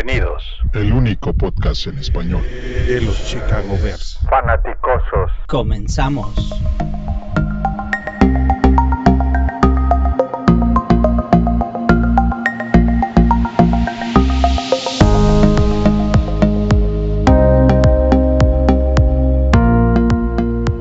Bienvenidos. El único podcast en español de los Chicago Bears. Fanaticosos. Comenzamos.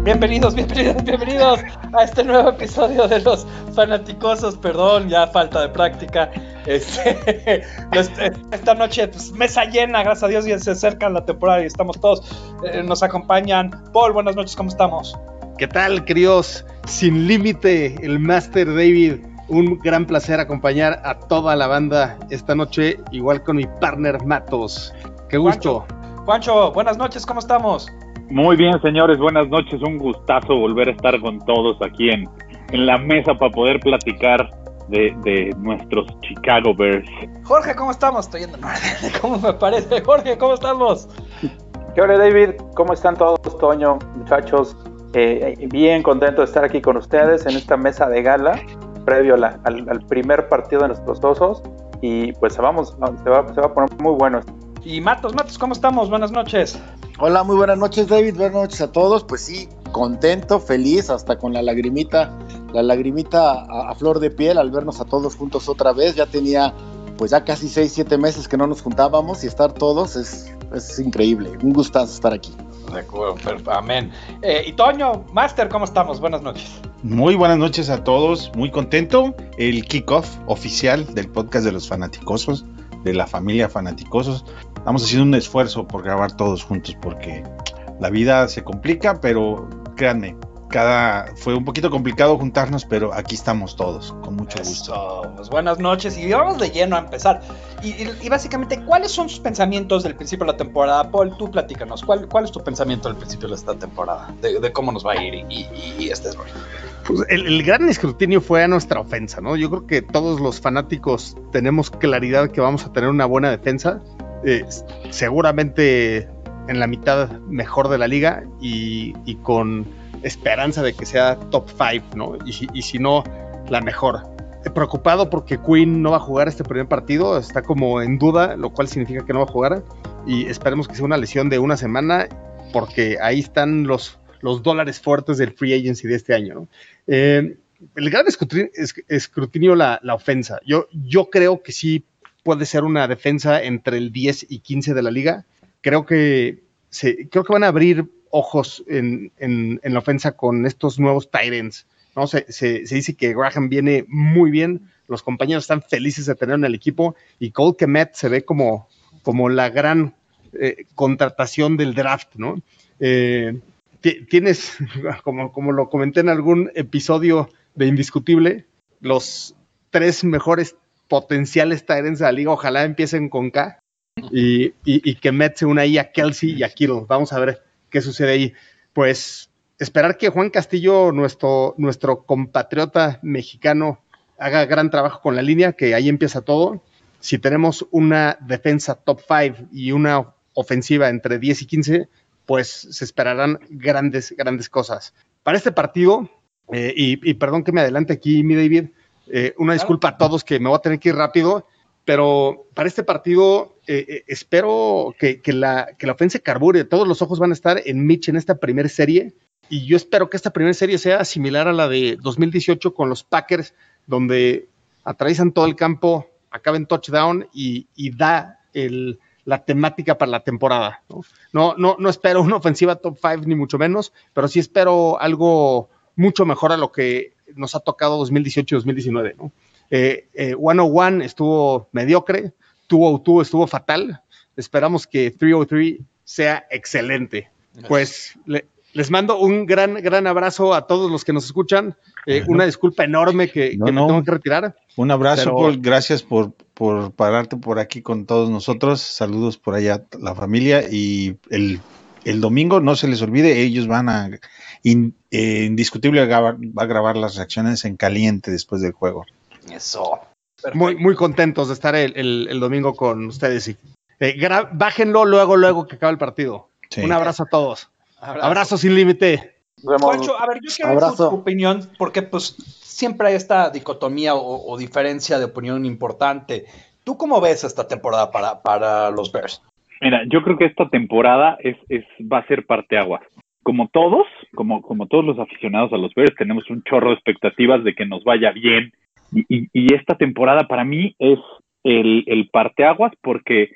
Bienvenidos, bienvenidos, bienvenidos a este nuevo episodio de los fanaticosos. Perdón, ya falta de práctica. Este, esta noche, pues, mesa llena, gracias a Dios, ya se acerca la temporada y estamos todos. Eh, nos acompañan. Paul, buenas noches, ¿cómo estamos? ¿Qué tal, queridos? Sin límite, el Master David. Un gran placer acompañar a toda la banda esta noche, igual con mi partner Matos. Qué gusto. Juancho, Juancho buenas noches, ¿cómo estamos? Muy bien, señores, buenas noches. Un gustazo volver a estar con todos aquí en, en la mesa para poder platicar de, de, nuestros Chicago Bears. Jorge, ¿cómo estamos? Estoy yendo en orden. ¿Cómo me parece? Jorge, ¿cómo estamos? ¿Qué hora, David? ¿Cómo están todos, Toño, muchachos? Eh, bien contento de estar aquí con ustedes en esta mesa de gala, previo a la, al, al, primer partido de nuestros osos. Y pues vamos, se va, se va a poner muy bueno. Y Matos, Matos, ¿cómo estamos? Buenas noches. Hola, muy buenas noches, David. Buenas noches a todos. Pues sí, contento, feliz, hasta con la lagrimita, la lagrimita a, a, flor de piel al vernos a todos juntos otra vez. Ya tenía, pues ya casi 6, 7 meses que no nos juntábamos y estar todos es, es increíble. Un gustazo estar aquí. De acuerdo, amén. Eh, y Toño, Master, ¿cómo estamos? Buenas noches. Muy buenas noches a todos, muy contento. El kickoff oficial del podcast de los fanaticosos, de la familia fanaticosos. Estamos haciendo un esfuerzo por grabar todos juntos porque la vida se complica, pero créanme, cada fue un poquito complicado juntarnos, pero aquí estamos todos, con mucho Eso, gusto. Pues buenas noches y vamos de lleno a empezar. Y, y, y, básicamente, ¿cuáles son sus pensamientos del principio de la temporada? Paul, tú platícanos, ¿cuál, cuál es tu pensamiento del principio de esta temporada? De, de cómo nos va a ir y, y este rollo. Pues el, el, gran escrutinio fue a nuestra ofensa, ¿no? Yo creo que todos los fanáticos tenemos claridad que vamos a tener una buena defensa. Eh, seguramente en la mitad mejor de la liga y, y con esperanza de que sea top 5, ¿no? Y, si no, la mejor. Preocupado porque Quinn no va a jugar este primer partido, está como en duda, lo cual significa que no va a jugar. Y esperemos que sea una lesión de una semana, porque ahí están los, los dólares fuertes del free agency de este año. Eh, el gran escrutinio, escrutinio la, la, ofensa. Yo, yo creo que sí puede ser una defensa entre el 10 y 15 de la liga. Creo que, se, creo que van a abrir ojos en, en, en, la ofensa con estos nuevos Tyrants. ¿no? Se, se, dice que Graham viene muy bien, los compañeros están felices de tener en el equipo y Cole Kemet se ve como, como la gran eh, contratación del draft. ¿no? Eh, tienes, como, como lo comenté en algún episodio de Indiscutible, los tres mejores potenciales Tyrants de la liga, ojalá empiecen con K y, y, y que Met se una ahí a Kelsey y a Kittle. Vamos a ver qué sucede ahí. Pues esperar que Juan Castillo, nuestro, nuestro compatriota mexicano, haga gran trabajo con la línea, que ahí empieza todo. Si tenemos una defensa top 5 y una ofensiva entre 10 y 15, pues se esperarán grandes, grandes cosas. Para este partido, eh, y, y, perdón que me adelante aquí, mi David, eh, una disculpa a todos que me voy a tener que ir rápido, pero para este partido eh, eh, espero que, que, la, que la ofensa carbure. Todos los ojos van a estar en Mitch en esta primera serie. Y yo espero que esta primera serie sea similar a la de 2018 con los Packers, donde atraviesan todo el campo, acaba en touchdown y, y da el, la temática para la temporada. ¿no? No, no, no espero una ofensiva top 5 ni mucho menos, pero sí espero algo mucho mejor a lo que nos ha tocado 2018 y 2019. ¿no? Eh, eh, 101 estuvo mediocre, 202 estuvo fatal. Esperamos que 303 sea excelente. Pues le, les mando un gran, gran abrazo a todos los que nos escuchan. Eh, una disculpa enorme que, no, que me no. tengo que retirar. Un abrazo, Pero- Paul. Gracias por, por pararte por aquí con todos nosotros. Saludos por allá a la familia. Y el, el domingo, no se les olvide, ellos van a in- eh, indiscutible va a grabar las reacciones en caliente después del juego. Eso. Muy, muy contentos de estar el, el- el domingo con ustedes. Y, eh, bájenlo luego, luego que acabe el partido. Sí. Un abrazo a todos. Abrazo. Abrazo sin límite. Juancho, a ver, yo quiero tu, Abrazo. tu opinión, porque pues siempre hay esta dicotomía o, o diferencia de opinión importante. ¿Tú cómo ves esta temporada para, para los Bears? Mira, yo creo que esta temporada es, es, va a ser parteaguas. Como todos, como, como todos los aficionados a los Bears, tenemos un chorro de expectativas de que nos vaya bien. Y, y, esta temporada para mí es el, parteaguas porque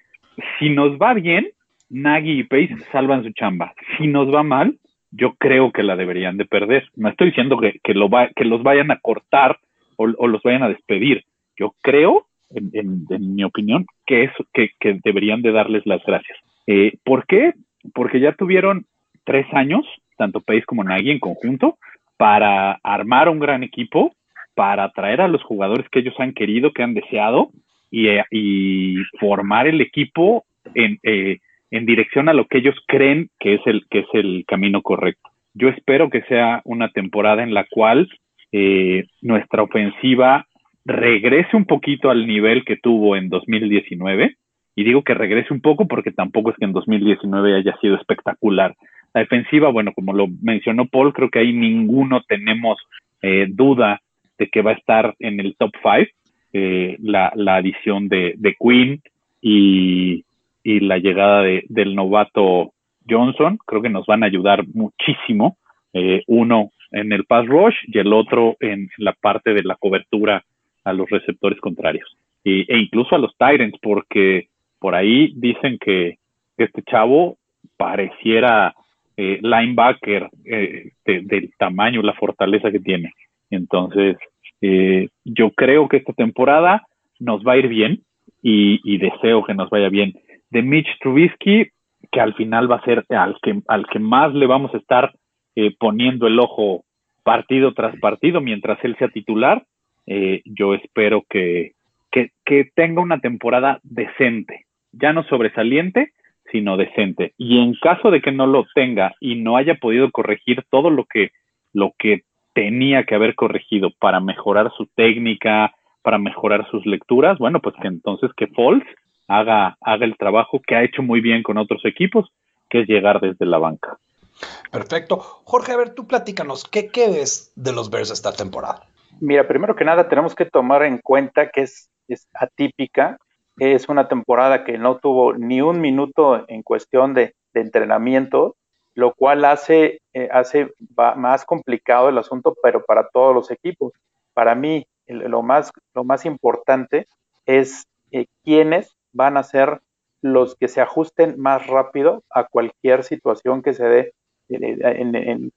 si nos va bien, Nagy y Pace salvan su chamba. Si nos va mal, yo creo que la deberían de perder. No estoy diciendo que, que, lo va, que los vayan a cortar o, los vayan a despedir. Yo creo, en, en, en mi opinión, que, es, que, que, deberían de darles las gracias. Eh, ¿Por qué? Porque ya tuvieron tres años, tanto Pace como Nagy en conjunto, para armar un gran equipo, para atraer a los jugadores que ellos han querido, que han deseado, y, y formar el equipo en, eh, en dirección a lo que ellos creen que es el, que es el camino correcto. Yo espero que sea una temporada en la cual eh, nuestra ofensiva regrese un poquito al nivel que tuvo en 2019. Y digo que regrese un poco porque tampoco es que en 2019 haya sido espectacular. La defensiva, bueno, como lo mencionó Paul, creo que ahí ninguno tenemos eh, duda de que va a estar en el top 5. Eh, la, la, adición de, de Queen y, y, la llegada de, del novato Johnson, creo que nos van a ayudar muchísimo. Eh, uno en el pass rush y el otro en la parte de la cobertura a los receptores contrarios. Y, e incluso a los Tyrants, porque por ahí dicen que este chavo pareciera eh, linebacker eh, de, del tamaño, la fortaleza que tiene. Entonces, eh, yo creo que esta temporada nos va a ir bien y, deseo que nos vaya bien. De Mitch Trubisky, que al final va a ser al que, al que más le vamos a estar eh, poniendo el ojo partido tras partido mientras él sea titular, eh, yo espero que, que, que tenga una temporada decente, ya no sobresaliente, sino decente. Y en caso de que no lo tenga y no haya podido corregir todo lo que, lo que tenía que haber corregido para mejorar su técnica, para mejorar sus lecturas, bueno, pues que entonces que Foles haga, haga el trabajo que ha hecho muy bien con otros equipos, que es llegar desde la banca. Perfecto. Jorge, a ver, tú platícanos, ¿qué, qué ves de los Bears esta temporada? Mira, primero que nada tenemos que tomar en cuenta que es, es atípica, es una temporada que no tuvo ni un minuto en cuestión de, de entrenamiento, lo cual hace, eh, más complicado el asunto, pero para todos los equipos. Para mí, lo, más, lo más importante es eh, quiénes van a ser los que se ajusten más rápido a cualquier situación que se dé, eh,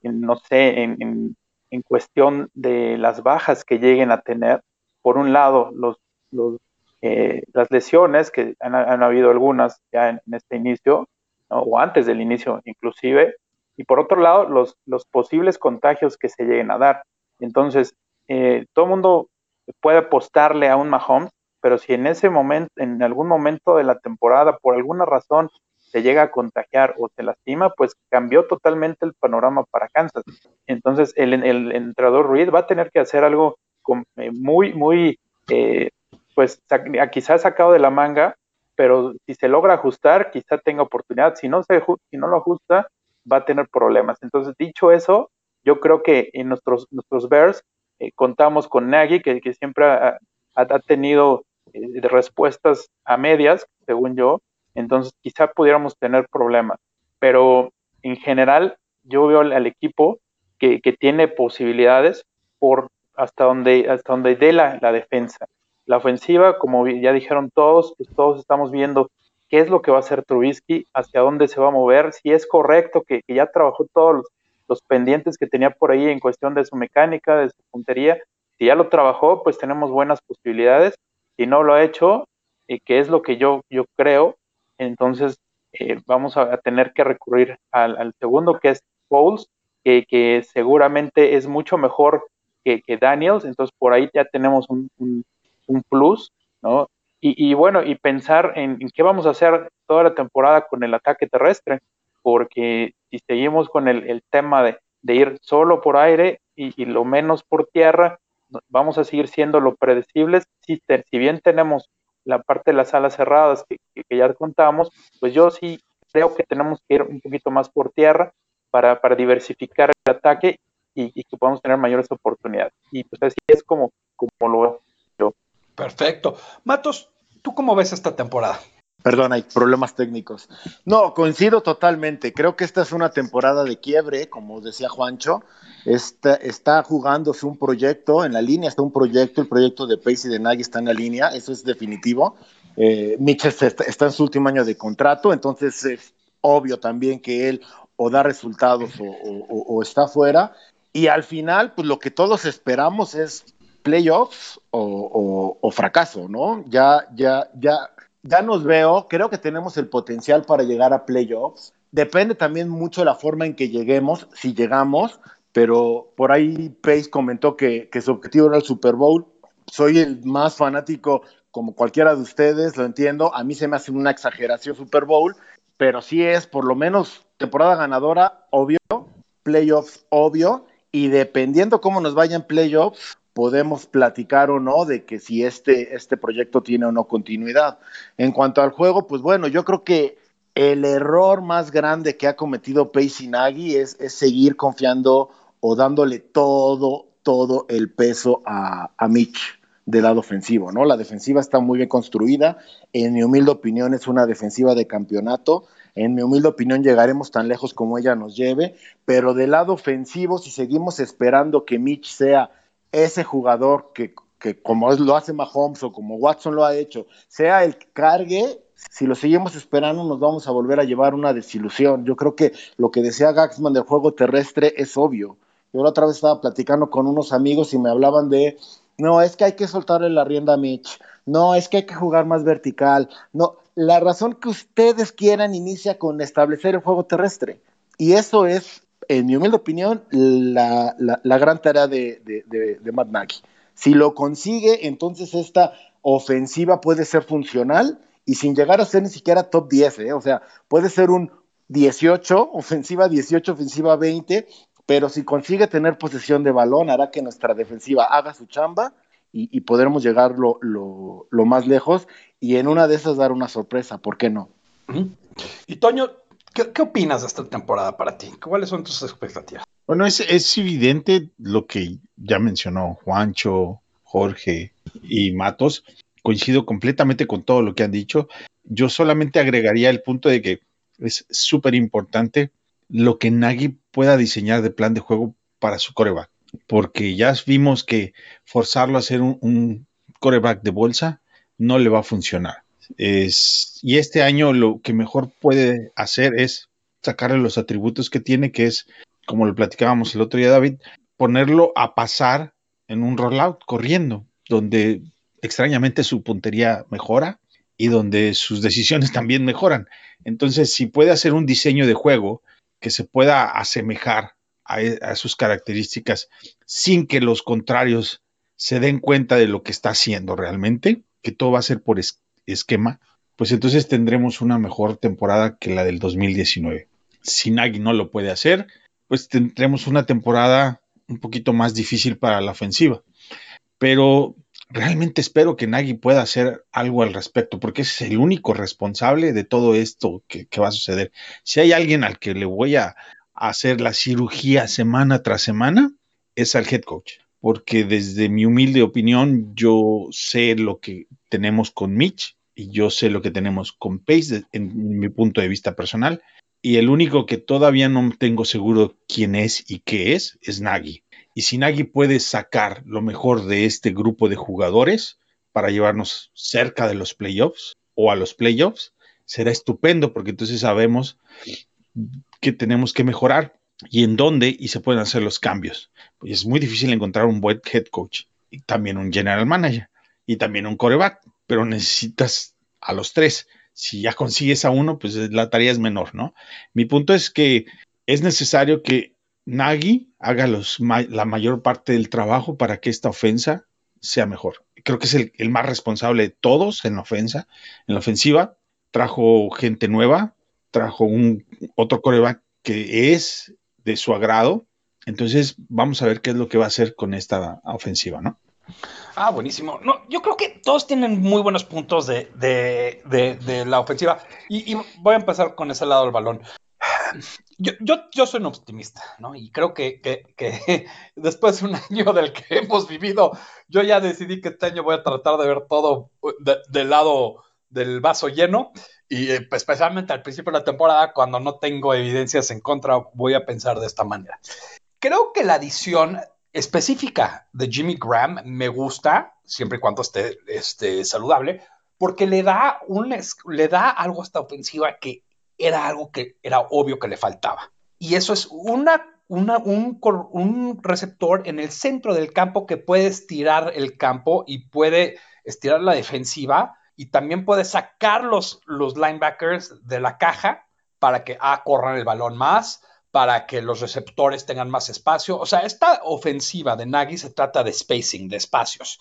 en, no sé, en, en, cuestión de las bajas que lleguen a tener. Por un lado, los, los eh, las lesiones, que han, han, habido algunas ya en, este inicio, o antes del inicio inclusive, y por otro lado, los, posibles contagios que se lleguen a dar. Entonces, eh, todo el mundo puede apostarle a un Mahomes, pero si en ese momento, en algún momento de la temporada, por alguna razón, se llega a contagiar o se lastima, pues cambió totalmente el panorama para Kansas. Entonces, el entrenador Reed va a tener que hacer algo con, eh, muy, muy, eh, pues quizás sacado de la manga, pero si se logra ajustar, quizá tenga oportunidad. Si no, se, si no lo ajusta, va a tener problemas. Entonces, dicho eso, yo creo que en nuestros, nuestros Bears eh, contamos con Nagy, que, siempre ha, tenido eh, respuestas a medias, según yo, entonces quizá pudiéramos tener problemas. Pero en general, yo veo al, al equipo que, que, tiene posibilidades por hasta donde, hasta donde dé la, la defensa. La ofensiva, como ya dijeron todos, pues todos estamos viendo qué es lo que va a hacer Trubisky, hacia dónde se va a mover, si es correcto que, que ya trabajó todos los, pendientes que tenía por ahí en cuestión de su mecánica, de su puntería. Si ya lo trabajó, pues tenemos buenas posibilidades. Si no lo ha hecho, eh, que es lo que yo, yo creo, entonces eh, vamos a, tener que recurrir al, al segundo, que es Foles, que, que, seguramente es mucho mejor que, que, Daniels, entonces por ahí ya tenemos un, un plus, ¿no? Y, y, bueno, y pensar en, en, qué vamos a hacer toda la temporada con el ataque terrestre, porque si seguimos con el, el tema de, de, ir solo por aire y, y, lo menos por tierra, vamos a seguir siendo lo predecibles. Si, si bien tenemos la parte de las alas cerradas que, que, ya contamos, pues yo sí creo que tenemos que ir un poquito más por tierra para, para diversificar el ataque y, y, que podamos tener mayores oportunidades. Y pues así es como, como lo veo. Perfecto. Matos, ¿tú cómo ves esta temporada? Perdón, hay problemas técnicos. No, coincido totalmente. Creo que esta es una temporada de quiebre, como decía Juancho. Está, jugándose un proyecto en la línea, está un proyecto, el proyecto de Pace y de Nagy está en la línea, eso es definitivo. Eh, está, en su último año de contrato, entonces es obvio también que él o da resultados o, o está fuera. Y al final, pues lo que todos esperamos es playoffs o, fracaso, ¿no? Ya, ya, ya, ya nos veo, creo que tenemos el potencial para llegar a playoffs. Depende también mucho de la forma en que lleguemos, si llegamos, pero por ahí Pace comentó que, que su objetivo era el Super Bowl. Soy el más fanático, como cualquiera de ustedes, lo entiendo. A mí se me hace una exageración Super Bowl, pero sí es por lo menos temporada ganadora, obvio, playoffs, obvio, y dependiendo cómo nos vayan playoffs, podemos platicar o no de que si este, este proyecto tiene o no continuidad. En cuanto al juego, pues bueno, yo creo que el error más grande que ha cometido Pace Nagy es, es seguir confiando o dándole todo, todo el peso a, Mitch del lado ofensivo, ¿no? La defensiva está muy bien construida, en mi humilde opinión es una defensiva de campeonato, en mi humilde opinión llegaremos tan lejos como ella nos lleve, pero del lado ofensivo, si seguimos esperando que Mitch sea ese jugador que, que como lo hace Mahomes o como Watson lo ha hecho, sea el que cargue, si lo seguimos esperando nos vamos a volver a llevar una desilusión. Yo creo que lo que decía Gaxman del juego terrestre es obvio. Yo la otra vez estaba platicando con unos amigos y me hablaban de, no, es que hay que soltarle la rienda a Mitch, no, es que hay que jugar más vertical, no, la razón que ustedes quieran inicia con establecer el juego terrestre. Y eso es en mi humilde opinión, la, la, gran tarea de, de, de, de, Matt Nagy. Si lo consigue, entonces esta ofensiva puede ser funcional y sin llegar a ser ni siquiera top 10, ¿eh? o sea, puede ser un 18, ofensiva 18, ofensiva 20, pero si consigue tener posesión de balón, hará que nuestra defensiva haga su chamba y, podremos llegar lo, lo, más lejos y en una de esas dar una sorpresa, ¿por qué no? Y Toño, ¿Qué, ¿Qué, opinas de esta temporada para ti? ¿Cuáles son tus expectativas? Bueno, es, es, evidente lo que ya mencionó Juancho, Jorge y Matos. Coincido completamente con todo lo que han dicho. Yo solamente agregaría el punto de que es súper importante lo que Nagy pueda diseñar de plan de juego para su coreback. Porque ya vimos que forzarlo a hacer un, un coreback de bolsa no le va a funcionar. Y este año lo que mejor puede hacer es sacarle los atributos que tiene, que es, como lo platicábamos el otro día, David, ponerlo a pasar en un rollout corriendo, donde extrañamente su puntería mejora y donde sus decisiones también mejoran. Entonces, si puede hacer un diseño de juego que se pueda asemejar a, a sus características sin que los contrarios se den cuenta de lo que está haciendo realmente, que todo va a ser por, esquema, pues entonces tendremos una mejor temporada que la del 2019. Si Nagy no lo puede hacer, pues tendremos una temporada un poquito más difícil para la ofensiva. Pero realmente espero que Nagy pueda hacer algo al respecto, porque es el único responsable de todo esto que, que va a suceder. Si hay alguien al que le voy a hacer la cirugía semana tras semana, es al head coach porque desde mi humilde opinión yo sé lo que tenemos con Mitch y yo sé lo que tenemos con Pace en mi punto de vista personal y el único que todavía no tengo seguro quién es y qué es es Nagy. Y si Nagy puede sacar lo mejor de este grupo de jugadores para llevarnos cerca de los playoffs o a los playoffs, será estupendo porque entonces sabemos que tenemos que mejorar y en dónde y se pueden hacer los cambios. Pues es muy difícil encontrar un buen head coach y también un general manager y también un coreback, pero necesitas a los tres. Si ya consigues a uno, pues la tarea es menor, ¿no? Mi punto es que es necesario que Nagy haga los, la mayor parte del trabajo para que esta ofensa sea mejor. Creo que es el, el más responsable de todos en la ofensa, en la ofensiva. Trajo gente nueva, trajo un otro coreback que es de su agrado. Entonces, vamos a ver qué es lo que va a hacer con esta ofensiva, ¿no? Ah, buenísimo. No, yo creo que todos tienen muy buenos puntos de, de, la ofensiva. Y, voy a empezar con ese lado del balón. yo, yo, yo soy un optimista, ¿no? Y creo que, que, que, después de un año del que hemos vivido, yo ya decidí que este año voy a tratar de ver todo de, del lado del vaso lleno y eh, especialmente al principio de la temporada, cuando no tengo evidencias en contra, voy a pensar de esta manera. Creo que la adición específica de Jimmy Graham me gusta, siempre y cuando esté, esté saludable, porque le da, un, le da algo a esta ofensiva que era algo que era obvio que le faltaba. Y eso es una, un, un, receptor en el centro del campo que puede estirar el campo y puede estirar la defensiva y también puede sacar los, los linebackers de la caja para que ah, corran el balón más, para que los receptores tengan más espacio. O sea, esta ofensiva de Nagy se trata de spacing, de espacios.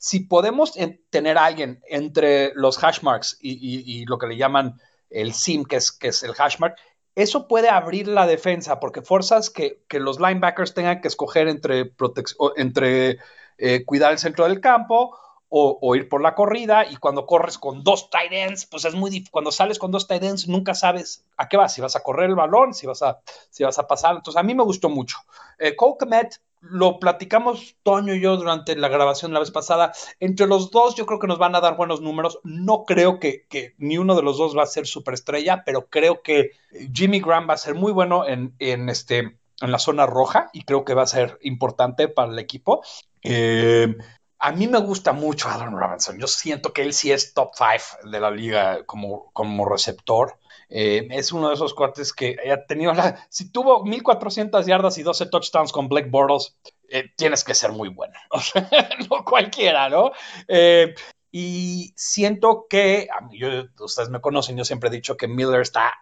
Si podemos tener a alguien entre los hashmarks y, y, lo que le llaman el SIM, que es, el hashmark, eso puede abrir la defensa porque forzas que, que los linebackers tengan que escoger entre, entre eh, cuidar el centro del campo o, ir por la corrida y cuando corres con dos tight ends, pues es muy difícil. Cuando sales con dos tight ends nunca sabes a qué vas, si vas a correr el balón, si vas a, si vas a pasar. Entonces a mí me gustó mucho. Eh, Cole Komet, lo platicamos Toño y yo durante la grabación la vez pasada. Entre los dos, yo creo que nos van a dar buenos números. No creo que, que ni uno de los dos va a ser superestrella, pero creo que Jimmy Graham va a ser muy bueno en, en, este, en la zona roja y creo que va a ser importante para el equipo. Eh, a mí me gusta mucho Adam Robinson. Yo siento que él sí es top 5 de la liga como, como receptor. Eh, es uno de esos cuates que ha tenido la. Si tuvo 1400 yardas y 12 touchdowns con Black Bortles, eh, tienes que ser muy bueno. O sea, no cualquiera, ¿no? Eh, y siento que, yo, ustedes me conocen, yo siempre he dicho que Miller está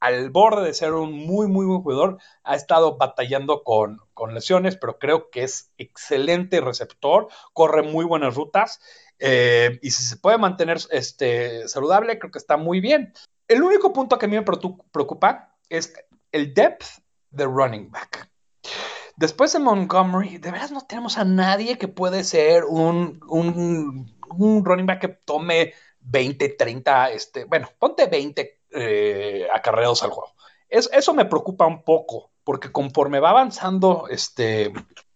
al borde de ser un muy, muy buen jugador. Ha estado batallando con, con lesiones, pero creo que es excelente receptor, corre muy buenas rutas. Eh, y si se puede mantener este, saludable, creo que está muy bien. El único punto que a mí me preocupa es el depth de running back. Después de Montgomery, de veras no tenemos a nadie que puede ser un, un, un running back que tome 20, 30, este, bueno, ponte 20 eh, acarreos al juego. Es, eso me preocupa un poco, porque conforme va avanzando, este,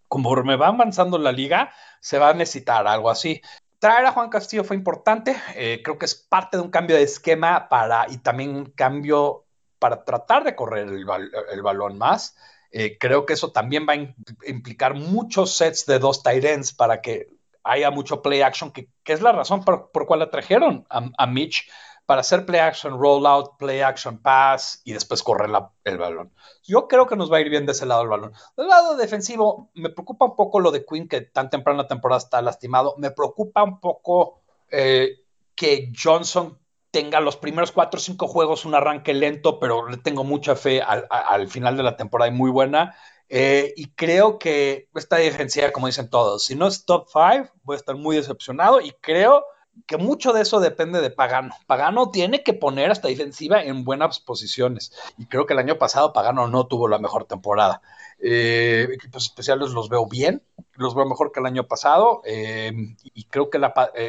conforme va avanzando la liga, se va a necesitar algo así. Traer a Juan Castillo fue importante, eh, creo que es parte de un cambio de esquema para, y también un cambio para tratar de correr el, balón más. Eh, creo que eso también va a implicar muchos sets de dos tight ends para que haya mucho play action, que, es la razón por, por cual la trajeron a, Mitch, para hacer play action rollout, play action pass y después correr el balón. Yo creo que nos va a ir bien de ese lado el balón. Del lado defensivo, me preocupa un poco lo de Quinn, que tan la temporada está lastimado. Me preocupa un poco eh, que Johnson tenga los primeros cuatro o cinco juegos un arranque lento, pero le tengo mucha fe al final de la temporada y muy buena. Eh, y creo que esta defensiva, como dicen todos, si no es top 5, voy a estar muy decepcionado y creo que mucho de eso depende de Pagano. Pagano tiene que poner esta defensiva en buenas posiciones. Y creo que el año pasado Pagano no tuvo la mejor temporada. Eh, equipos especiales los veo bien, los veo mejor que el año pasado. Eh, y creo que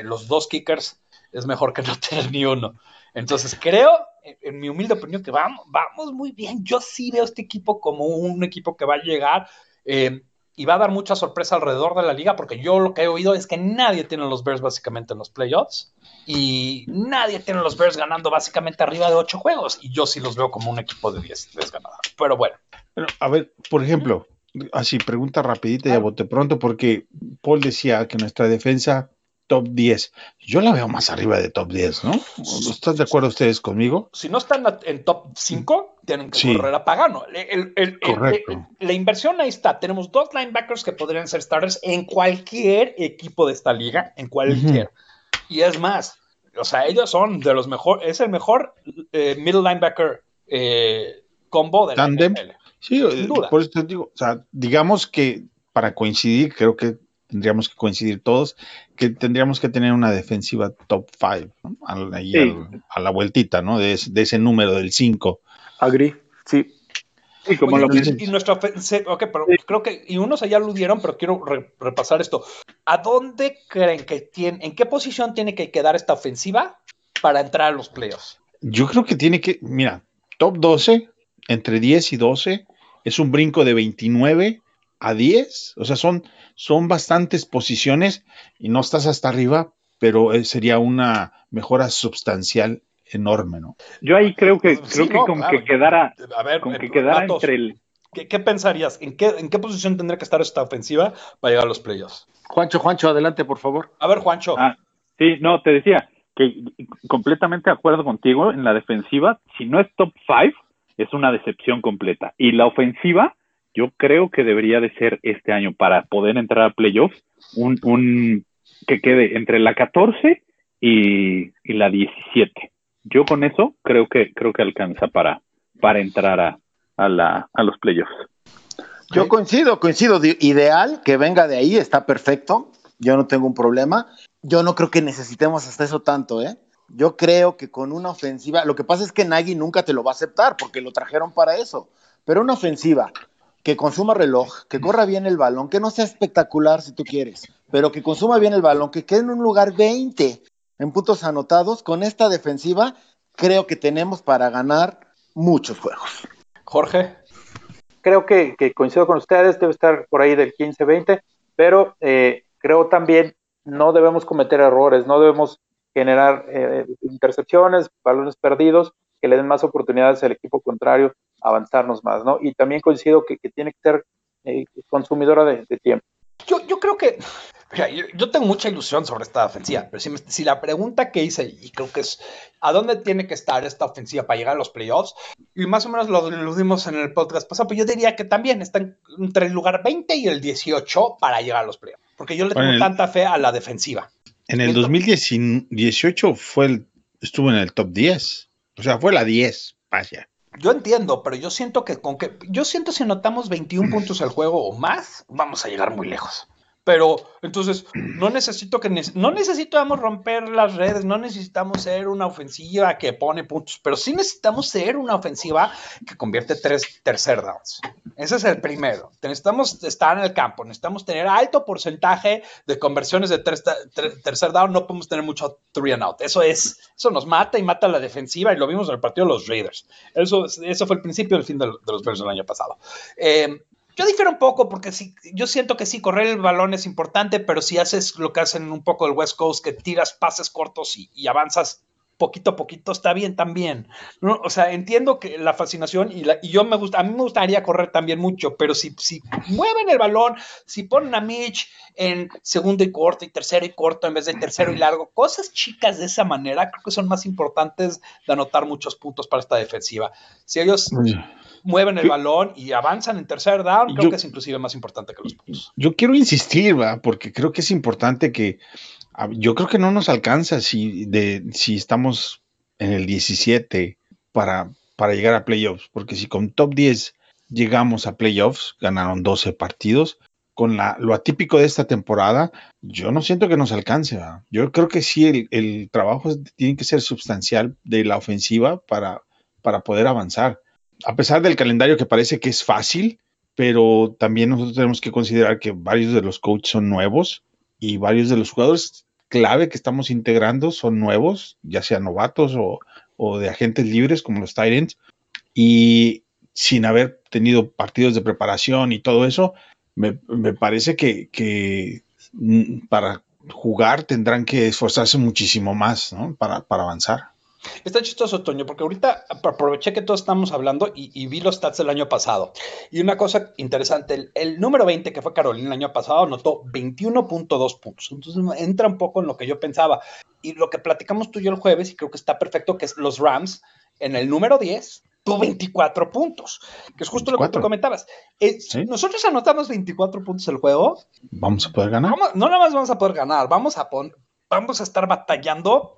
los dos kickers es mejor que no tener ni uno. Entonces creo, en mi humilde opinión, que vamos, vamos muy bien. Yo sí veo este equipo como un equipo que va a llegar eh, y va a dar mucha sorpresa alrededor de la liga, porque yo lo que he oído es que nadie tiene los Bears básicamente en los playoffs y nadie tiene los Bears ganando básicamente arriba de ocho juegos. Y yo sí los veo como un equipo de 10 ganadores. Pero bueno. Pero, a ver, por ejemplo, así pregunta rapidita y a bote pronto, porque Paul decía que nuestra defensa top 10. Yo la veo más arriba de top 10, ¿no? ¿Están de acuerdo ustedes conmigo? Si no están en top 5, tienen que sí. correr a Pagano. El, el, Correcto. El, la inversión ahí está. Tenemos dos linebackers que podrían ser starters en cualquier equipo de esta liga, en cualquier. Uh -huh. Y es más, o sea, ellos son de los mejores, es el mejor eh, middle linebacker eh, combo de Tandem. la NFL. Sí, Sin duda. por eso te digo, o sea, digamos que para coincidir, creo que tendríamos que coincidir todos, que tendríamos que tener una defensiva top 5, ¿no? a, sí. a, la vueltita, ¿no? De, de ese número del 5. Agri, sí. Y, como Oye, lo y, y nuestra ok, pero sí. creo que, y unos allá aludieron, pero quiero re, repasar esto. ¿A dónde creen que tiene, en qué posición tiene que quedar esta ofensiva para entrar a los playoffs? Yo creo que tiene que, mira, top 12 entre 10 y 12, es un brinco de 29 a 10, o sea, son, son bastantes posiciones y no estás hasta arriba, pero eh, sería una mejora sustancial enorme, ¿no? Yo ahí creo que, Sí, creo que no, con claro. que quedara, A ver, con eh, que quedara entre el, ¿qué, qué pensarías? ¿En qué, ¿En qué posición tendría que estar esta ofensiva para llegar a los playoffs? Juancho, Juancho, adelante, por favor. A ver, Juancho. Ah, sí, no, te decía que completamente de acuerdo contigo en la defensiva, si no es top 5, es una decepción completa. Y la ofensiva, yo creo que debería de ser este año para poder entrar a playoffs, un, un que quede entre la 14 y, y la 17. Yo con eso creo que creo que alcanza para, para entrar a, a, la, a los playoffs. Yo coincido, coincido. Ideal que venga de ahí, está perfecto. Yo no tengo un problema. Yo no creo que necesitemos hasta eso tanto, ¿eh? Yo creo que con una ofensiva, lo que pasa es que Nagy nunca te lo va a aceptar porque lo trajeron para eso. Pero una ofensiva que consuma reloj, que corra bien el balón, que no sea espectacular si tú quieres, pero que consuma bien el balón, que quede en un lugar 20 en puntos anotados, con esta defensiva creo que tenemos para ganar muchos juegos. Jorge. creo que, que coincido con ustedes, debe estar por ahí del 15-20, pero eh, creo también no debemos cometer errores, no debemos generar eh, intercepciones, balones perdidos, que le den más oportunidades al equipo contrario avanzarnos más, ¿no? Y también coincido que, que tiene que ser eh, consumidora de, de tiempo. Yo, yo creo que. mira, yo, yo tengo mucha ilusión sobre esta ofensiva, pero si, me- si la pregunta que hice, y creo que es ¿a dónde tiene que estar esta ofensiva para llegar a los playoffs? Y más o menos lo aludimos en el podcast pasado, pero yo diría que también están entre el lugar 20 y el 18 para llegar a los playoffs, porque yo le tengo Bueno, tanta fe a la defensiva. En el 2018 fue el, estuvo en el top 10, o sea, fue la 10, vaya. Yo entiendo, pero yo siento que con que yo siento si anotamos 21 puntos al juego o más, vamos a llegar muy lejos. Pero entonces no necesito que no necesitamos romper las redes, no necesitamos ser una ofensiva que pone puntos, pero sí necesitamos ser una ofensiva que convierte tres tercer downs. Ese es el primero. Necesitamos estar en el campo, necesitamos tener alto porcentaje de conversiones de tres- ter- tercer down, no podemos tener mucho three and out. Eso es, eso nos mata y mata a la defensiva y lo vimos en el partido de los Raiders. Eso, eso fue el principio del fin de, de los Bears del año pasado. Eh, yo difiero un poco porque sí, yo siento que sí, correr el balón es importante, pero si haces lo que hacen un poco el West Coast, que tiras pases cortos y, y avanzas poquito a poquito, está bien también. ¿no? O sea, entiendo que la fascinación y, la- y yo me gusta, a mí me gustaría correr también mucho, pero si, si mueven el balón, si ponen a Mitch en segundo y corto y tercero y corto en vez de tercero y largo, cosas chicas de esa manera creo que son más importantes de anotar muchos puntos para esta defensiva. Si ellos mueven el Yo- balón y avanzan en tercer down, creo Yo- que es inclusive más importante que los puntos. Yo quiero insistir, ¿va? porque creo que es importante que yo creo que no nos alcanza si estamos en el 17 para, llegar a playoffs, porque si con top 10 llegamos a playoffs, ganaron 12 partidos, con lo atípico de esta temporada, yo no siento que nos alcance. Yo creo que sí, el, trabajo tiene que ser sustancial de la ofensiva para, para poder avanzar. A pesar del calendario que parece que es fácil, pero también nosotros tenemos que considerar que varios de los coaches son nuevos y varios de los jugadores clave que estamos integrando son nuevos, ya sean novatos o, o de agentes libres como los Titans, y sin haber tenido partidos de preparación y todo eso, me, me parece que, que, mm, para jugar tendrán que esforzarse muchísimo más ¿no? para, para avanzar. Está chistoso, Toño, porque ahorita aproveché que todos estamos hablando y, y vi los stats del año pasado. Y una cosa interesante, el, el número 20, que fue Carolina el año pasado, anotó 21.2 puntos. Entonces entra un poco en lo que yo pensaba. Y lo que platicamos tú y yo el jueves, y creo que está perfecto, que es los Rams, en el número 10, tuvo 24 puntos, que es justo lo que tú 24. comentabas. Eh, Sí. Nosotros anotamos 24 puntos el juego, Vamos a poder ganar. Vamos- no nada más vamos a poder ganar, vamos a, pon- vamos a estar batallando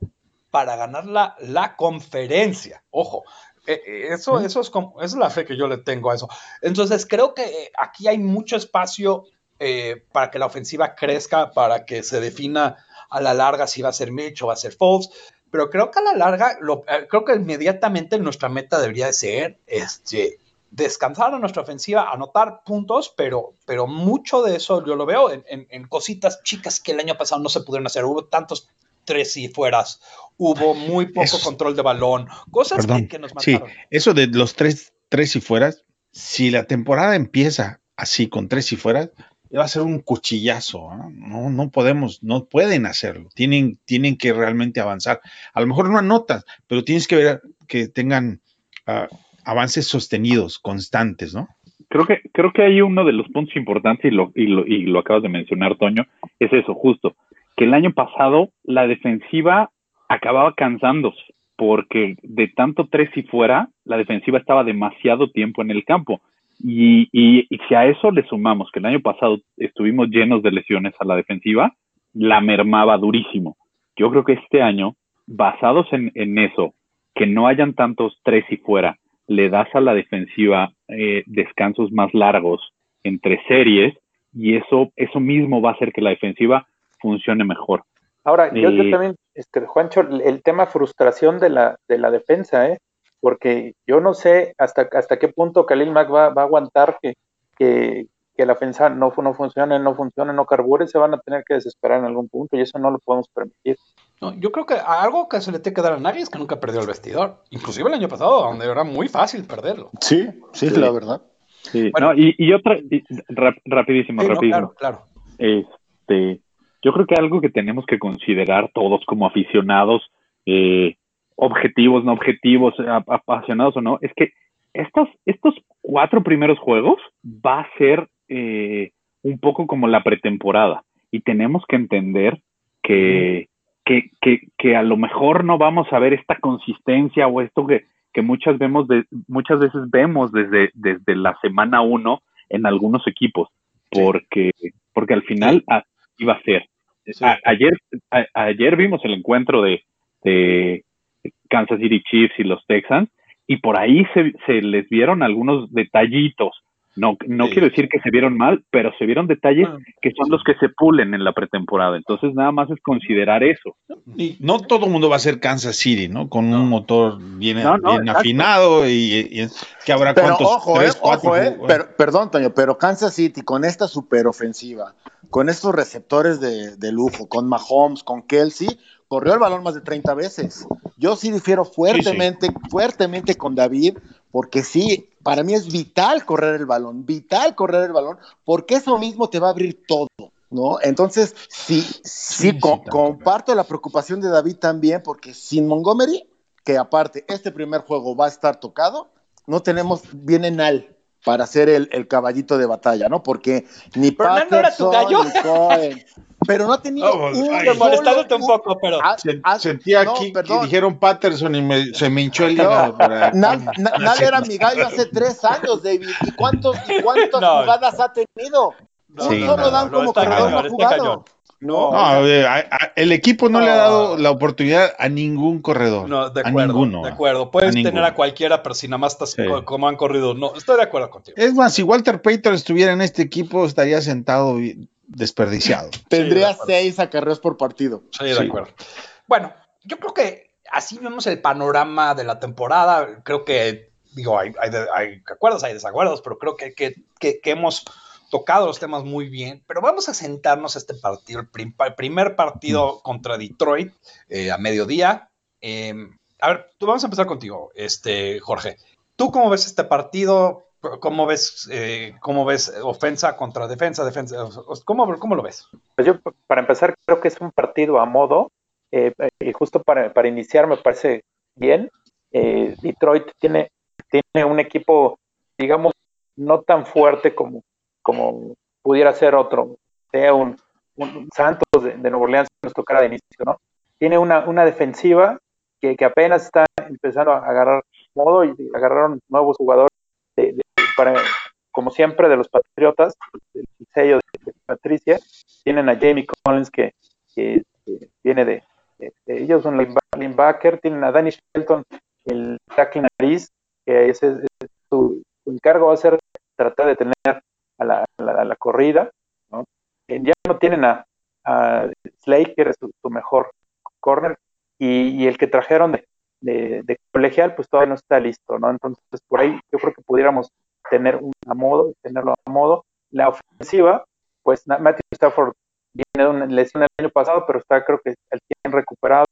para ganar la, la conferencia. Ojo, eh, eh, eso, eso es como, es la fe que yo le tengo a eso. Entonces, creo que eh, aquí hay mucho espacio eh, para que la ofensiva crezca, para que se defina a la larga si va a ser Mitch o va a ser Foles. Pero creo que a la larga, lo- eh, creo que inmediatamente nuestra meta debería de ser este, descansar a nuestra ofensiva, anotar puntos, pero, pero mucho de eso yo lo veo en, en- en cositas chicas que el año pasado no se pudieron hacer. Hubo tantos tres y fueras, hubo muy poco Eso- control de balón, cosas que, Perdón. que nos Sí, mataron. eso de los tres tres y fueras, si la temporada empieza así con tres y fueras, va a ser un cuchillazo. ¿no? no, no podemos, no pueden hacerlo. Tienen, tienen que realmente avanzar. A lo mejor no anotas, pero tienes que ver que tengan uh, avances sostenidos, constantes, ¿no? Creo que, creo que hay uno de los puntos importantes, y lo, y, lo, y lo acabas de mencionar, Toño, es eso, justo, que el año pasado la defensiva acababa cansándose, porque de tanto tres y fuera, la defensiva estaba demasiado tiempo en el campo. Y, y, y, si a eso le sumamos que el año pasado estuvimos llenos de lesiones a la defensiva, la mermaba durísimo. Yo creo que este año, basados en, en eso, que no hayan tantos tres y fuera, le das a la defensiva eh, descansos más largos entre series y eso, eso mismo va a hacer que la defensiva funcione mejor. Ahora, yo, eh, yo también, este, Juancho, el tema frustración de la, de la defensa, ¿eh? porque yo no sé hasta, hasta qué punto Khalil Mack va, va a aguantar que, que, que, la ofensa no, no funcione, no funcione, no carbure, se van a tener que desesperar en algún punto y eso no lo podemos permitir. No, yo creo que algo que se le tiene que dar a nadie es que nunca perdió el vestidor. Inclusive el año pasado, donde era muy fácil perderlo. Sí, sí, sí. la verdad. Sí. Bueno, no, y, y, otra, y, rap, rapidísimo, sí, rapidísimo. No, claro, claro. Este, yo creo que algo que tenemos que considerar todos como aficionados, eh, objetivos, no objetivos, apasionados o no, es que estos, estos cuatro primeros juegos va a ser eh, un poco como la pretemporada. Y tenemos que entender que, que, que, que, a lo mejor no vamos a ver esta consistencia o esto que, que muchas, vemos de, muchas veces vemos desde, desde la semana uno en algunos equipos, porque, porque al final iba a ser. A, ayer, a, ayer vimos el encuentro de, de Kansas City Chiefs y los Texans, y por ahí se, se les vieron algunos detallitos. No, no sí. quiero decir que se vieron mal, pero se vieron detalles Ah, que son los que se pulen en la pretemporada. Entonces, nada más es considerar eso. Y no todo el mundo va a ser Kansas City, ¿no? Con No. un motor bien, No, no, bien exacto. afinado y, y que habrá Pero cuántos, ojo, tres, eh, cuatro. ojo, eh, per- perdón, Toño, pero Kansas City con esta superofensiva, con estos receptores de, de lujo, con Mahomes, con Kelsey, corrió el balón más de 30 veces. Yo sí difiero fuertemente, fuertemente con David, porque sí, para mí es vital correr el balón, vital correr el balón, porque eso mismo te va a abrir todo. ¿No? Entonces, sí, sí, co- comparto la preocupación de David también, porque sin Montgomery, que aparte este primer juego va a estar tocado, no tenemos, viene Nal para ser el, el caballito de batalla, ¿no? Porque ni no era tu Patterson, gallo. ni Cohen, pero no ha tenido pues, un ay, solo- molestándote un poco, pero. Ah, Sen- ah, Sentía no, aquí que perdón. dijeron Patterson y me- se me hinchó el No, hígado. para- Nal, Na- Nal era mi gallo hace tres años, David. ¿Y, cuántos, y cuántas No. jugadas ha tenido? Sí, solo no, no, como corredor no ha cañón, está jugado. No, No, a ver, a- a- el equipo no, le ha dado la oportunidad a ningún corredor. No, de a acuerdo, ninguno. de acuerdo. Puedes A tener ninguno. a cualquiera, pero si nada más estás Sí. co- como han corrido, no, estoy de acuerdo contigo. Es más, si Walter Payton estuviera en este equipo, estaría sentado y- desperdiciado. tendría de seis acarreos por partido. Sí, de Sí. acuerdo. Bueno, yo creo que así vemos el panorama de la temporada. Creo que, digo, hay, hay, de- hay acuerdos, hay desacuerdos, pero creo que, que, que- que hemos tocado los temas muy bien. Pero vamos a sentarnos a este partido, el, prim- el primer partido contra Detroit eh, a mediodía. Eh, a ver, tú vamos a empezar contigo, este, Jorge. ¿Tú cómo ves este partido? ¿Cómo ves, eh, cómo ves ofensa contra defensa, defensa? ¿Cómo, cómo lo ves? Pues yo, para empezar, creo que es un partido a modo, eh, y justo para, para, iniciar me parece bien. Detroit tiene, tiene un equipo, digamos, no tan fuerte como, como pudiera ser otro, sea un, Santos de, de, Nueva Orleans nos tocara de inicio, ¿no? Tiene una, una defensiva que, apenas está empezando a agarrar modo y agarraron nuevos jugadores de, para, como siempre, de los Patriotas, el sello de, Patricia, tienen a Jamie Collins que, que, viene de, ellos, un linebacker, tienen a Danny Shelton, el tackle nariz, que ese es, es su, su, encargo va a ser tratar de tener a la, a la, corrida, ¿no? ya no tienen a, a Slade, que era su, mejor corner, y, el que trajeron de, de, colegial, pues todavía no está listo, ¿no? Entonces, por ahí yo creo que pudiéramos tener un a modo, tenerlo a modo. La ofensiva, pues Matthew Stafford viene de una lesión el año pasado, pero está creo que al 100 recuperado.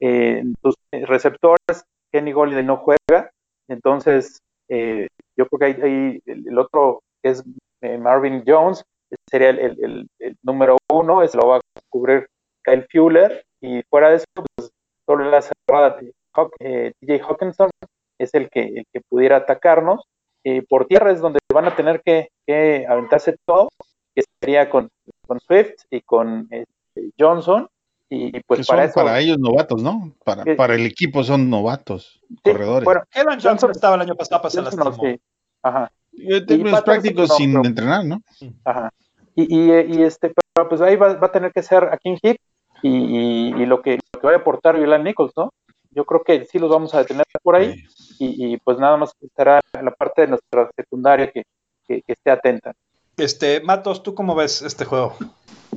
Eh, sus receptores, Kenny Golden no juega, entonces Eh, yo creo que hay, hay el, otro es eh, Marvin Jones, sería el, el- el número uno, ese lo va a cubrir Kyle Fuller, y fuera de eso, pues solo la cerrada de Hawk- eh, TJ Hawkinson es el que, el que pudiera atacarnos. Y por tierra es donde van a tener que, que aventarse todo, que sería con, con Swift y con este, Johnson. Y, y pues que son para para, eso. ellos novatos, ¿no? Para, para el equipo son novatos, sí, corredores. bueno, Evan Johnson estaba el año pasado, se Johnson no, sí. Ajá. Yo tengo prácticos no, sin pero- entrenar, ¿no? Ajá. Y, y, eh, y, este, pero pues ahí va, va a tener que ser a King Hit y, y, y lo, que, lo que vaya a aportar Violan Nichols, ¿no? Yo creo que sí los vamos a detener por ahí y, y pues nada más estará la parte de nuestra secundaria que, que, que esté atenta. Este, Matos, ¿tú cómo ves este juego?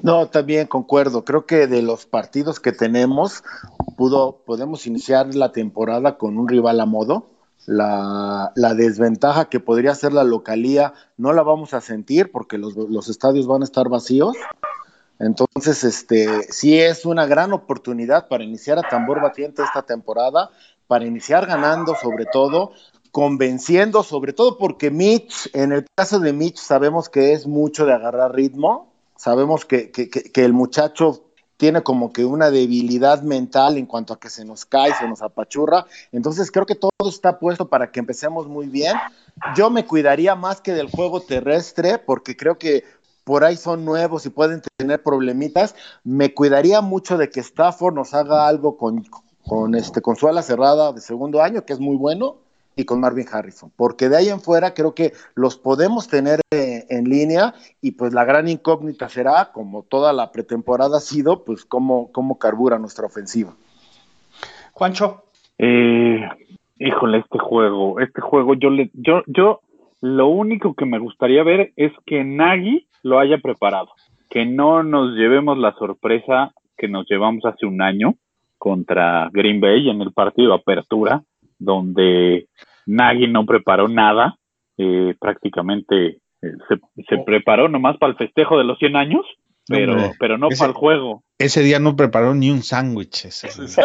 No, también concuerdo. Creo que de los partidos que tenemos, pudo, podemos iniciar la temporada con un rival a modo. La, desventaja que podría ser la localía no la vamos a sentir porque los, estadios van a estar vacíos. Entonces, este, sí es una gran oportunidad para iniciar a tambor batiente esta temporada, para iniciar ganando sobre todo, convenciendo sobre todo porque Mitch, en el caso de Mitch sabemos que es mucho de agarrar ritmo, sabemos que, que, que el muchacho tiene como que una debilidad mental en cuanto a que se nos cae, se nos apachurra. Entonces creo que todo está puesto para que empecemos muy bien. Yo me cuidaría más que del juego terrestre porque creo que por ahí son nuevos y pueden tener problemitas. Me cuidaría mucho de que Stafford nos haga algo con, con, este, con su ala cerrada de segundo año, que es muy bueno, y con Marvin Harrison, porque de ahí en fuera creo que los podemos tener eh, en línea y pues la gran incógnita será, como toda la pretemporada ha sido, pues cómo, cómo carbura nuestra ofensiva. Juancho. Eh, híjole, este juego, este juego, yo le, yo, yo, lo único que me gustaría ver es que Nagy lo haya preparado, que no nos llevemos la sorpresa que nos llevamos hace un año contra Green Bay en el partido de apertura, donde Nagy no preparó nada, eh, prácticamente eh, se, se, preparó nomás para el festejo de los 100 años, pero, no, pero no ese, para el juego. Ese día no preparó ni un sándwich.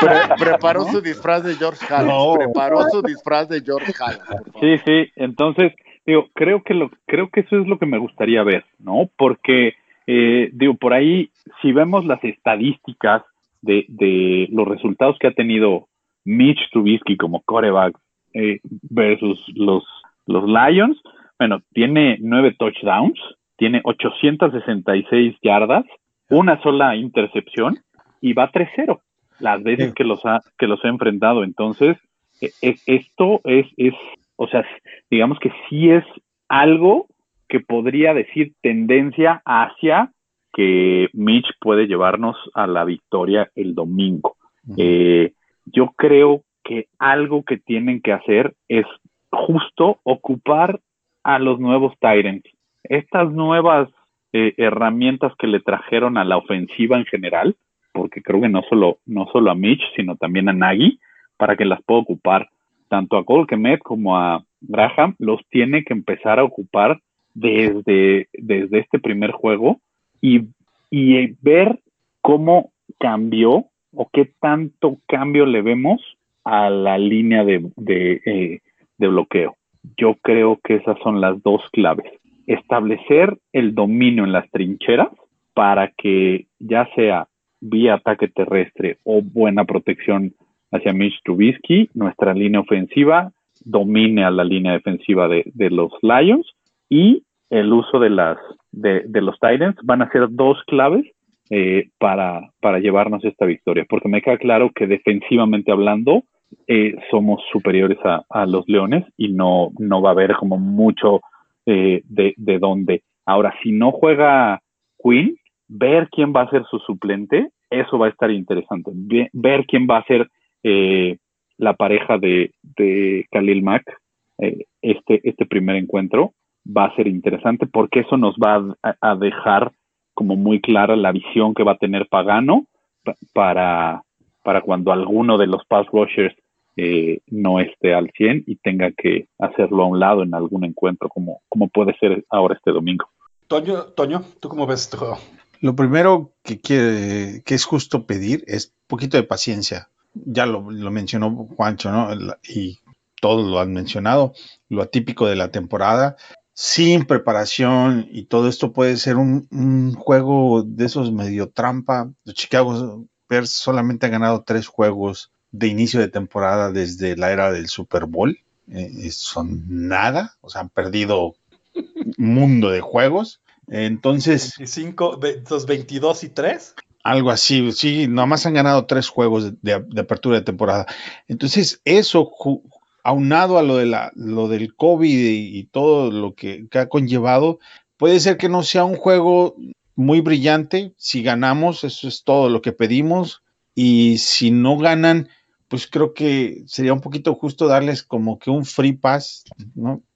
Pre preparó ¿no? su disfraz de George Halas. No. Preparó su disfraz de George Halas. Sí, sí. Entonces, digo, creo que lo, creo que eso es lo que me gustaría ver, ¿no? Porque, eh, digo, por ahí, si vemos las estadísticas de, de los resultados que ha tenido Mitch Trubisky como coreback eh, versus los, los Lions, bueno, tiene nueve touchdowns, tiene 866 yardas, una sola intercepción y va 3-0 las veces sí. que los ha que los ha enfrentado. Entonces, es, esto es, es, o sea, digamos que sí es algo que podría decir tendencia hacia que Mitch puede llevarnos a la victoria el domingo. Uh -huh. eh, yo creo que algo que tienen que hacer es justo ocupar a los nuevos Tyrants. Estas nuevas eh, herramientas que le trajeron a la ofensiva en general, porque creo que no solo, no solo a Mitch, sino también a Nagy, para que las pueda ocupar tanto a Cole Kemet como a Graham, los tiene que empezar a ocupar desde, desde este primer juego y, y ver cómo cambió o qué tanto cambio le vemos a la línea de, eh, de bloqueo. Yo creo que esas son las dos claves. Establecer el dominio en las trincheras para que ya sea vía ataque terrestre o buena protección hacia Mitch Trubisky, nuestra línea ofensiva domine a la línea defensiva de, de los Lions y el uso de las de, de los Titans van a ser dos claves eh, para, para llevarnos esta victoria, porque me queda claro que defensivamente hablando eh, somos superiores a, los Leones y no, no va a haber como mucho eh, de, de dónde. Ahora, si no juega Quinn, ver quién va a ser su suplente, eso va a estar interesante. Ver quién va a ser eh, la pareja de, de Khalil Mack, eh, este, este primer encuentro, va a ser interesante porque eso nos va a, a dejar como muy clara la visión que va a tener Pagano para, para cuando alguno de los pass rushers eh, no esté al 100 y tenga que hacerlo a un lado en algún encuentro, como, como puede ser ahora este domingo. Toño, Toño, ¿tú cómo ves este juego? Lo primero que, quiere, que es justo pedir es un poquito de paciencia. Ya lo, lo mencionó Juancho, ¿no? Y todos lo han mencionado, lo atípico de la temporada, sin preparación y todo esto puede ser un, un juego de esos medio trampa. Los Chicago Bears solamente han ganado tres juegos de inicio de temporada desde la era del Super Bowl. Eh, son nada, o sea, han perdido un mundo de juegos. Entonces, 25, ve- los 22 y 3. algo así, sí, nomás han ganado tres juegos de, de apertura de temporada. Entonces, eso aunado a lo, de la, lo del COVID y, todo lo que, ha conllevado, puede ser que no sea un juego muy brillante. Si ganamos, eso es todo lo que pedimos. Y si no ganan, pues creo que sería un poquito justo darles como que un free pass.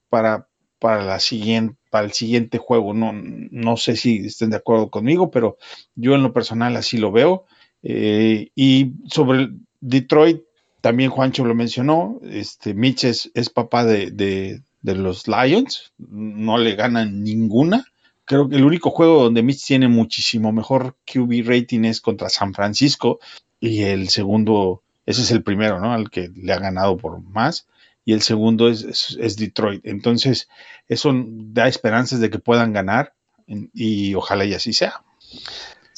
Para, para la siguiente, para el siguiente juego. No, no sé si estén de acuerdo conmigo, pero yo en lo personal así lo veo. Eh, y sobre Detroit, también Juancho lo mencionó, este, Mitch es, papá de, los Lions, no le ganan ninguna. Creo que el único juego donde Mitch tiene muchísimo mejor QB rating es contra San Francisco y el segundo, ese es el primero, ¿no? Al que le ha ganado por más y el segundo es, es- Detroit. Entonces, eso da esperanzas de que puedan ganar y ojalá y así sea.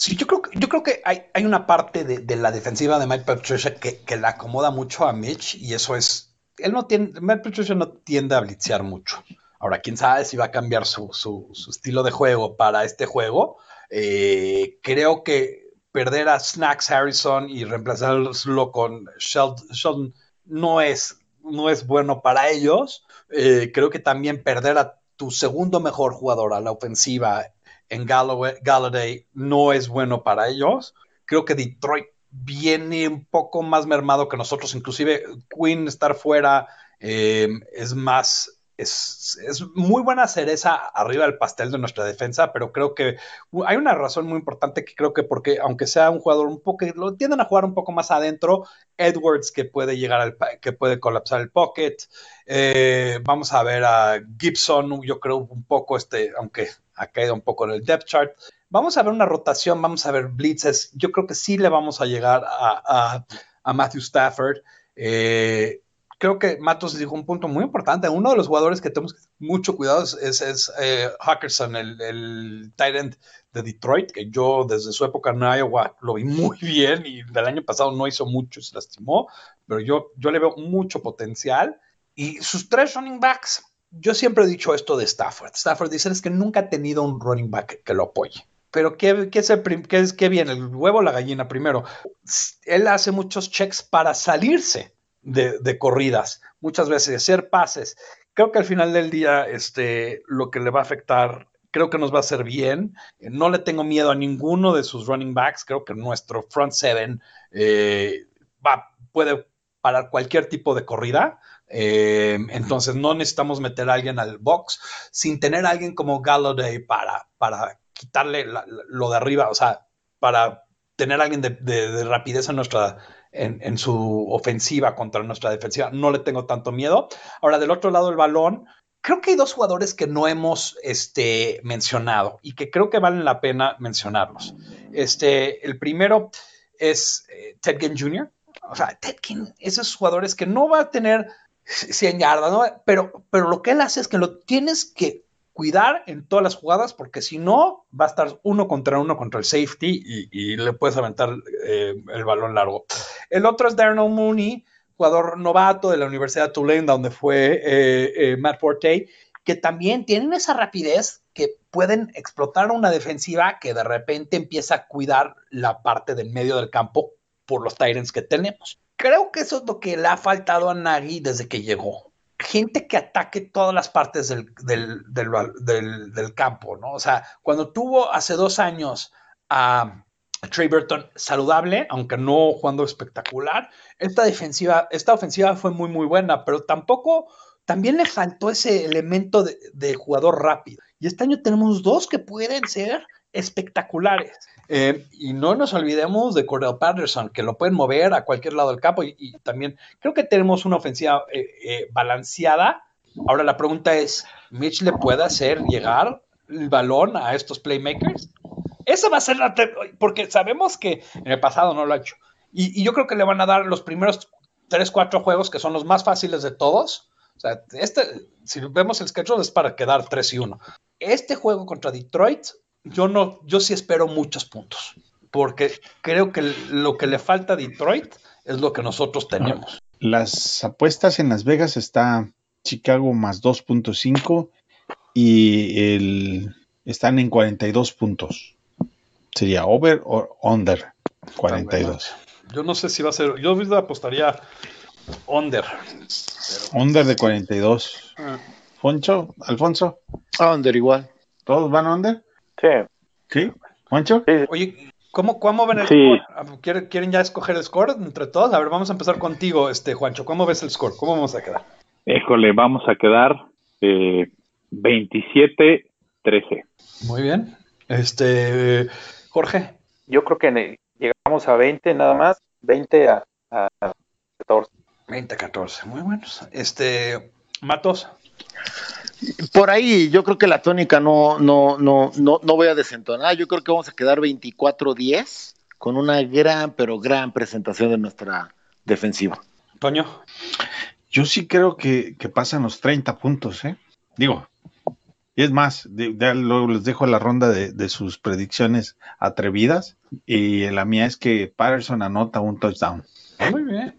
Sí, yo creo, yo creo que hay, hay una parte de, la defensiva de Mike Patricia que, que le acomoda mucho a Mitch y eso es, él no tiene, Mike Patricia no tiende a blitzear mucho. Ahora, quién sabe si va a cambiar su, su- su estilo de juego para este juego. Eh, creo que perder a Snacks Harrison y reemplazarlo con Sheld- Sheldon no es, no es bueno para ellos. Eh, creo que también perder a tu segundo mejor jugador a la ofensiva en Galloway, Galladay no es bueno para ellos. Creo que Detroit viene un poco más mermado que nosotros, inclusive Quinn estar fuera eh, es más, es, es muy buena cereza arriba del pastel de nuestra defensa, pero creo que hay una razón muy importante que creo que porque aunque sea un jugador un poco, lo tienden a jugar un poco más adentro, Edwards que puede llegar al, que puede colapsar el pocket, eh, vamos a ver a Gibson, yo creo un poco este, aunque ha caído un poco en el depth chart. Vamos a ver una rotación, vamos a ver blitzes. Yo creo que sí le vamos a llegar a, a- a Matthew Stafford. Eh, creo que Matos dijo un punto muy importante. Uno de los jugadores que tenemos mucho cuidado es, es, eh, Hawkinson, el, el tight end de Detroit, que yo desde su época en Iowa lo vi muy bien y del año pasado no hizo mucho, se lastimó, pero yo, yo le veo mucho potencial. Y sus tres running backs, yo siempre he dicho esto de Stafford. Stafford dice es que nunca ha tenido un running back que lo apoye. Pero ¿qué, qué es, el qué es qué viene? ¿El huevo o la gallina primero? Él hace muchos checks para salirse de, corridas, muchas veces hacer pases. Creo que al final del día este, lo que le va a afectar, creo que nos va a hacer bien. No le tengo miedo a ninguno de sus running backs. Creo que nuestro front seven eh, va, puede parar cualquier tipo de corrida. Eh, entonces no necesitamos meter a alguien al box sin tener alguien como Galladay para, para quitarle lo de arriba, o sea, para tener alguien de, de- de rapidez en nuestra en, su ofensiva contra nuestra defensiva. No le tengo tanto miedo. Ahora, del otro lado del balón, creo que hay dos jugadores que no hemos este, mencionado y que creo que valen la pena mencionarlos. Este, el primero es eh, Ted Ginn Jr. O sea, Ted Ginn, esos jugadores que no va a tener 100 yardas, ¿no? Pero, pero lo que él hace es que lo tienes que cuidar en todas las jugadas, porque si no, va a estar uno contra uno contra el safety y, le puedes aventar eh, el balón largo. El otro es Darnell Mooney, jugador novato de la Universidad de Tulane, donde fue eh, eh, Matt Forte, que también tienen esa rapidez que pueden explotar una defensiva que de repente empieza a cuidar la parte del medio del campo por los Tyrants que tenemos. Creo que eso es lo que le ha faltado a Nagy desde que llegó gente que ataque todas las partes del, del, campo, ¿no? O sea, cuando tuvo hace dos años a Trey Burton saludable, aunque no jugando espectacular, esta defensiva, esta ofensiva fue muy, muy buena, pero tampoco, también le faltó ese elemento de jugador rápido. Y este año tenemos dos que pueden ser espectaculares. Eh, y no nos olvidemos de Cordell Patterson, que lo pueden mover a cualquier lado del campo. Y, y también creo que tenemos una ofensiva eh, eh, balanceada. Ahora la pregunta es, ¿Mitch le puede hacer llegar el balón a estos playmakers? Esa va a ser la... Porque sabemos que en el pasado no lo ha hecho. Y, y yo creo que le van a dar los primeros tres, cuatro juegos que son los más fáciles de todos. O sea, este, si vemos el schedule es para quedar 3 y 1. Este juego contra Detroit, yo no, yo sí espero muchos puntos. Porque creo que lo que le falta a Detroit es lo que nosotros tenemos. Las apuestas en Las Vegas está Chicago más 2.5 y el, están en 42 puntos. Sería over o under 42. Yo no sé si va a ser. Yo apostaría under. Under de 42. Ah. Foncho, Alfonso, Under igual. ¿todos van under? Sí. ¿Sí? ¿Foncho? Oye, ¿cómo, cómo ven el Sí. score? ¿Quieren, quieren ya escoger el score entre todos? A ver, vamos a empezar contigo, este Juancho. ¿Cómo ves el score? ¿Cómo vamos a quedar? Híjole, vamos a quedar eh, 27-13. Muy bien. Este, Jorge. Yo creo que llegamos a 20 nada más, 20 a, a 14. 20-14. Muy buenos. Este, Matos. Por ahí yo creo que la tónica no, no, no, no, no voy a desentonar. Yo creo que vamos a quedar 24-10 con una gran, pero gran presentación de nuestra defensiva. Toño. Yo sí creo que, que pasan los 30 puntos, ¿eh? Digo, y es más, de- luego les dejo la ronda de, de sus predicciones atrevidas. Y la mía es que Patterson anota un touchdown. Muy bien.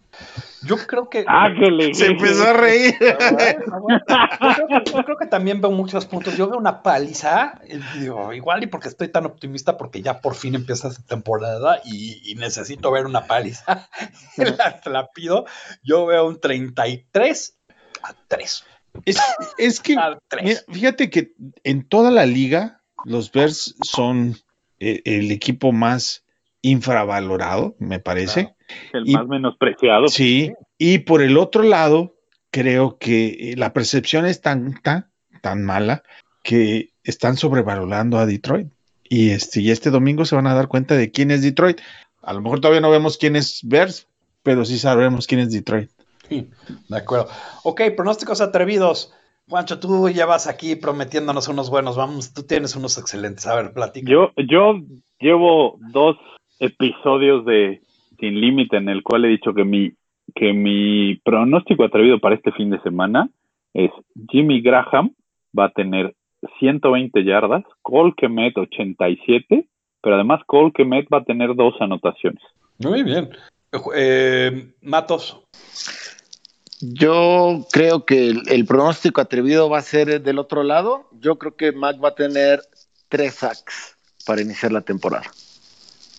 Yo creo que. Ángele. Se empezó a reír. Yo creo, que, yo creo que también veo muchos puntos. Yo veo una paliza, y digo, igual y porque estoy tan optimista, porque ya por fin empieza esta temporada y, y necesito ver una paliza. la, la pido. Yo veo un 33 a 3. Es, es que, A 3. mira, fíjate que en toda la liga, los Bears son eh, el equipo más infravalorado, me parece. El Y- más menospreciado. Sí, y por el otro lado, creo que eh, la percepción es tan, tan, tan mala que están sobrevalorando a Detroit. Y este, y este domingo se van a dar cuenta de quién es Detroit. A lo mejor todavía no vemos quién es Bears, pero sí sabremos quién es Detroit. De acuerdo. Ok, pronósticos atrevidos. Juancho, tú ya vas aquí prometiéndonos unos buenos. Vamos, tú tienes unos excelentes. A ver, platica. Yo, yo llevo dos episodios de Sin Límite en el cual he dicho que mi, que mi pronóstico atrevido para este fin de semana es Jimmy Graham va a tener 120 yardas, Cole Kemet 87, pero además Cole Kemet va a tener dos anotaciones. Muy bien. Eh, Matos. Yo creo que el, el pronóstico atrevido va a ser del otro lado. Yo creo que Mac va a tener tres sacks para iniciar la temporada.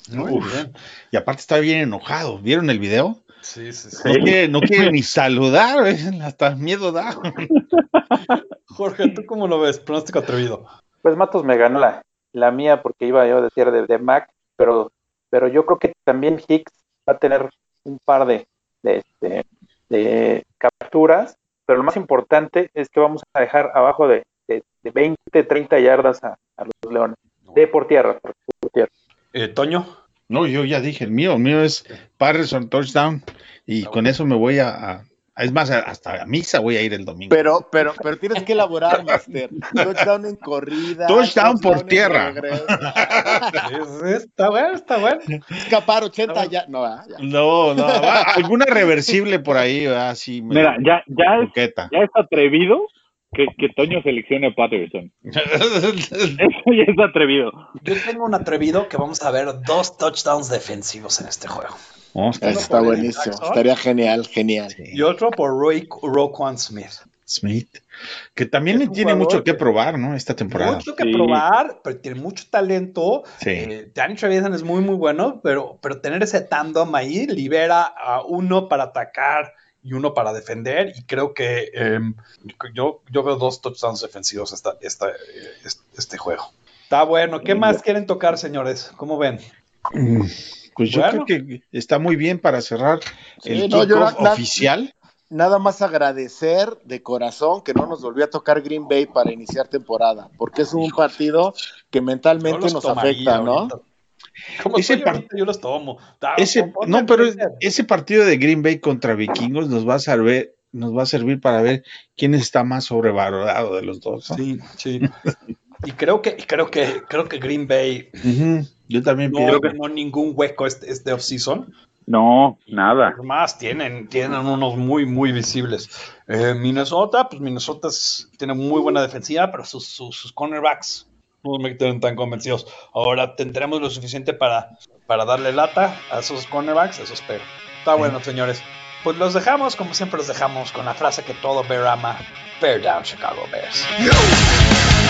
Muy Uf. bien. Y aparte está bien enojado. ¿Vieron el video? Sí, sí, sí. No quiere, no quiere ni saludar, ¿ves? hasta miedo da. Jorge, ¿tú cómo lo ves? Pronóstico atrevido. Pues Matos me ganó la, la mía porque iba yo a decir de, de Mac, pero, pero yo creo que también Hicks va a tener un par de, de, este, de capturas, pero lo más importante es que vamos a dejar abajo de, de, de 20, 30 yardas a, a los Leones. De por tierra, por, por tierra. Eh, Toño. No, yo ya dije, el mío, el mío es Patterson touchdown. Y Está con eso me voy a, a- Es más, a- hasta a misa voy a ir el domingo. Pero, pero, pero tienes que elaborar, Master. Touchdown en corrida. Touchdown por en tierra. Está bueno, está bueno. Escapar 80 ya. No, ah, ya. No, no, va, alguna reversible por ahí, así. Mira, ya, ya es, ya es atrevido que, que Toño seleccione a Patterson. Eso ya es atrevido. Yo tengo un atrevido que vamos a ver dos touchdowns defensivos en este juego. Está buenísimo. Estaría genial, genial. Y otro por Roy, Roquan Smith. Smith, que también tiene jugador mucho que que- probar, ¿no? Esta temporada. Mucho que Sí. probar, pero tiene mucho talento. Sí. Eh, Danny Trevisan es muy, muy bueno, pero, pero tener ese tandem ahí libera a uno para atacar y uno para defender. Y creo que em, yo, yo veo dos touchdowns defensivos esta, esta, este, este juego. Está bueno. ¿Qué más quieren tocar, señores? ¿Cómo ven? Mm, Pues yo Bueno. creo que está muy bien para cerrar Sí, el no, yo oficial. Nada más agradecer de corazón que no nos volvió a tocar Green Bay para iniciar temporada, porque es un partido que mentalmente nos afecta, ¿no? ahorita. Ese soy ahorita, yo los tomo. No, pero ese partido de Green Bay contra Vikingos nos va a servir, nos va a servir para ver quién está más sobrevalorado de los dos. Sí, sí. y creo que, creo que, creo que Green Bay. Yo también no, creo que no ningún hueco este, este off-season. No, nada. Más tienen, tienen unos muy, muy visibles. Eh, Minnesota, pues Minnesota tiene muy buena defensiva, pero sus, sus cornerbacks no me quedan tan convencidos. Ahora tendremos lo suficiente para, para darle lata a esos cornerbacks, eso espero. Está bueno, señores. Pues los dejamos, como siempre los dejamos, con la frase que todo Bear ama. Bear down, Chicago Bears. No.